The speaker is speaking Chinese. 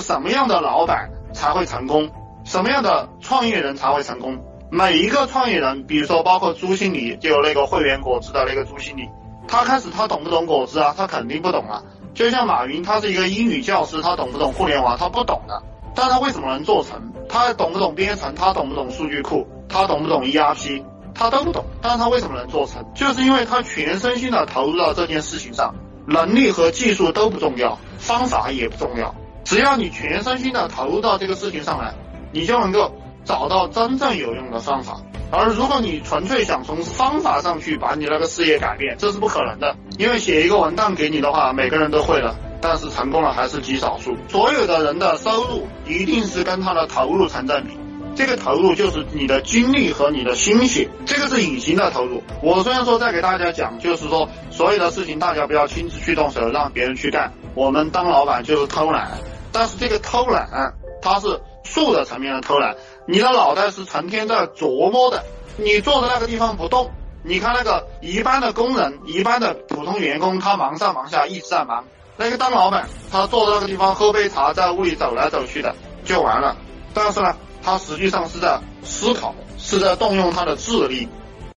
什么样的老板才会成功，什么样的创业人才会成功。每一个创业人，比如说包括朱经理，就有那个汇源果汁的那个朱经理，他开始他懂不懂果汁啊？他肯定不懂啊。就像马云，他是一个英语教师，他懂不懂互联网？他不懂的。但他为什么能做成？他懂不懂编程？他懂不懂数据库？他懂不懂 ERP？他都不懂。但是他为什么能做成？就是因为他全身心的投入到这件事情上，能力和技术都不重要，方法也不重要，只要你全身心的投入到这个事情上来，你就能够找到真正有用的方法。而如果你纯粹想从方法上去把你那个事业改变，这是不可能的。因为写一个文档给你的话，每个人都会了。但是成功了还是极少数。所有的人的收入一定是跟他的投入成正比，这个投入就是你的精力和你的心血，这个是隐形的投入。我虽然说在给大家讲，就是说所有的事情大家不要亲自去动手，让别人去干。我们当老板就是偷懒，但是这个偷懒它是术的层面的偷懒，你的脑袋是成天在琢磨的，你坐在那个地方不动。你看那个一般的工人，一般的普通员工，他忙上忙下一直在忙。那个当老板，他坐在那个地方喝杯茶，在屋里走来走去的就完了。但是呢，他实际上是在思考，是在动用他的智力。